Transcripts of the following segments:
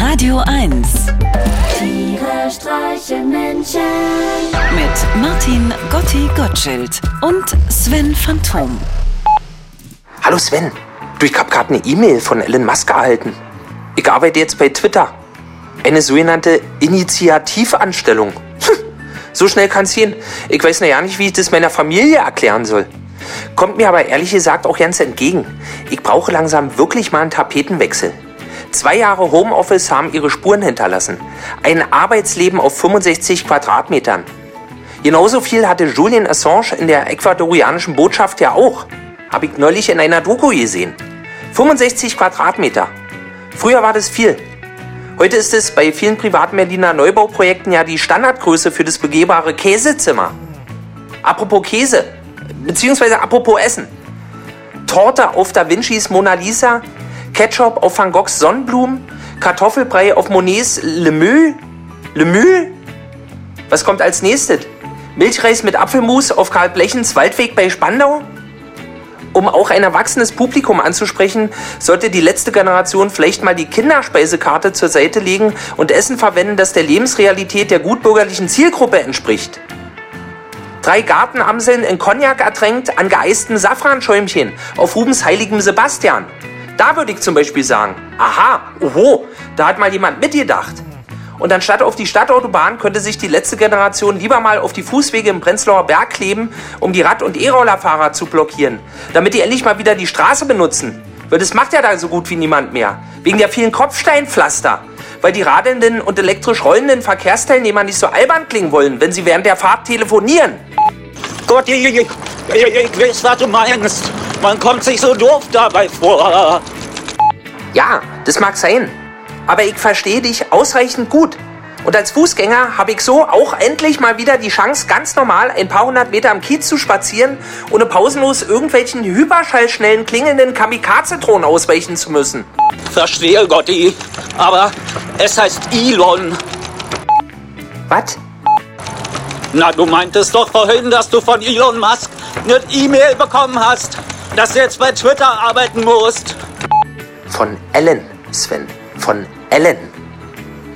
Radio 1 Tiere streichen Menschen. mit Martin Gotti Gottschild und Sven Phantom. Hallo Sven, du, ich hab gerade eine E-Mail von Elon Musk erhalten. Ich arbeite jetzt bei Twitter. Eine sogenannte Initiativanstellung. Hm, so schnell kann's gehen. Ich weiß noch ja nicht, wie ich das meiner Familie erklären soll. Kommt mir aber ehrlich gesagt auch ganz entgegen. Ich brauche langsam wirklich mal einen Tapetenwechsel. Zwei Jahre Homeoffice haben ihre Spuren hinterlassen. Ein Arbeitsleben auf 65 Quadratmetern. Genauso viel hatte Julian Assange in der ecuadorianischen Botschaft ja auch. Habe ich neulich in einer Doku gesehen. 65 Quadratmeter. Früher war das viel. Heute ist es bei vielen privaten Berliner Neubauprojekten ja die Standardgröße für das begehbare Käsezimmer. Apropos Käse, beziehungsweise apropos Essen. Torte auf Da Vincis Mona Lisa, Ketchup auf Van Goghs Sonnenblumen, Kartoffelbrei auf Monets Le Mue, Le Mue? Was kommt als nächstes? Milchreis mit Apfelmus auf Karl Blechens Waldweg bei Spandau? Um auch ein erwachsenes Publikum anzusprechen, sollte die letzte Generation vielleicht mal die Kinderspeisekarte zur Seite legen und Essen verwenden, das der Lebensrealität der gutbürgerlichen Zielgruppe entspricht. Drei Gartenamseln in Cognac ertränkt an geeisten Safranschäumchen auf Rubens heiligem Sebastian. Da würde ich zum Beispiel sagen, aha, oho, da hat mal jemand mitgedacht. Und anstatt auf die Stadtautobahn könnte sich die letzte Generation lieber mal auf die Fußwege im Prenzlauer Berg kleben, um die Rad- und E-Rollerfahrer zu blockieren, damit die endlich mal wieder die Straße benutzen. Weil das macht ja da so gut wie niemand mehr. Wegen der vielen Kopfsteinpflaster. Weil die radelnden und elektrisch rollenden Verkehrsteilnehmer nicht so albern klingen wollen, wenn sie während der Fahrt telefonieren. Gott, ich, ich, ich, ich weiß, was du meinst. Man kommt sich so doof dabei vor. Ja, das mag sein. Aber ich verstehe dich ausreichend gut. Und als Fußgänger habe ich so auch endlich mal wieder die Chance, ganz normal ein paar hundert Meter am Kiez zu spazieren, ohne pausenlos irgendwelchen hyperschallschnellen klingelnden Kamikaze-Drohnen ausweichen zu müssen. Verstehe, Gotti. Aber es heißt Elon. Was? Na, du meintest doch vorhin, dass du von Elon Musk eine E-Mail bekommen hast, dass du jetzt bei Twitter arbeiten musst. Von Ellen, Sven. Von Ellen.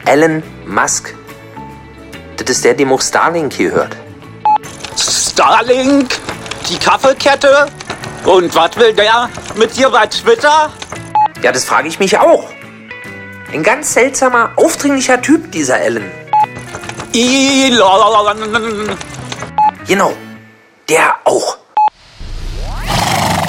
Ellen Musk. Das ist der, dem auch Starlink hier hört. Starlink? Die Kaffeekette? Und was will der mit dir bei Twitter? Ja, das frage ich mich auch. Ein ganz seltsamer, aufdringlicher Typ, dieser Ellen. Elon. Genau. Der auch.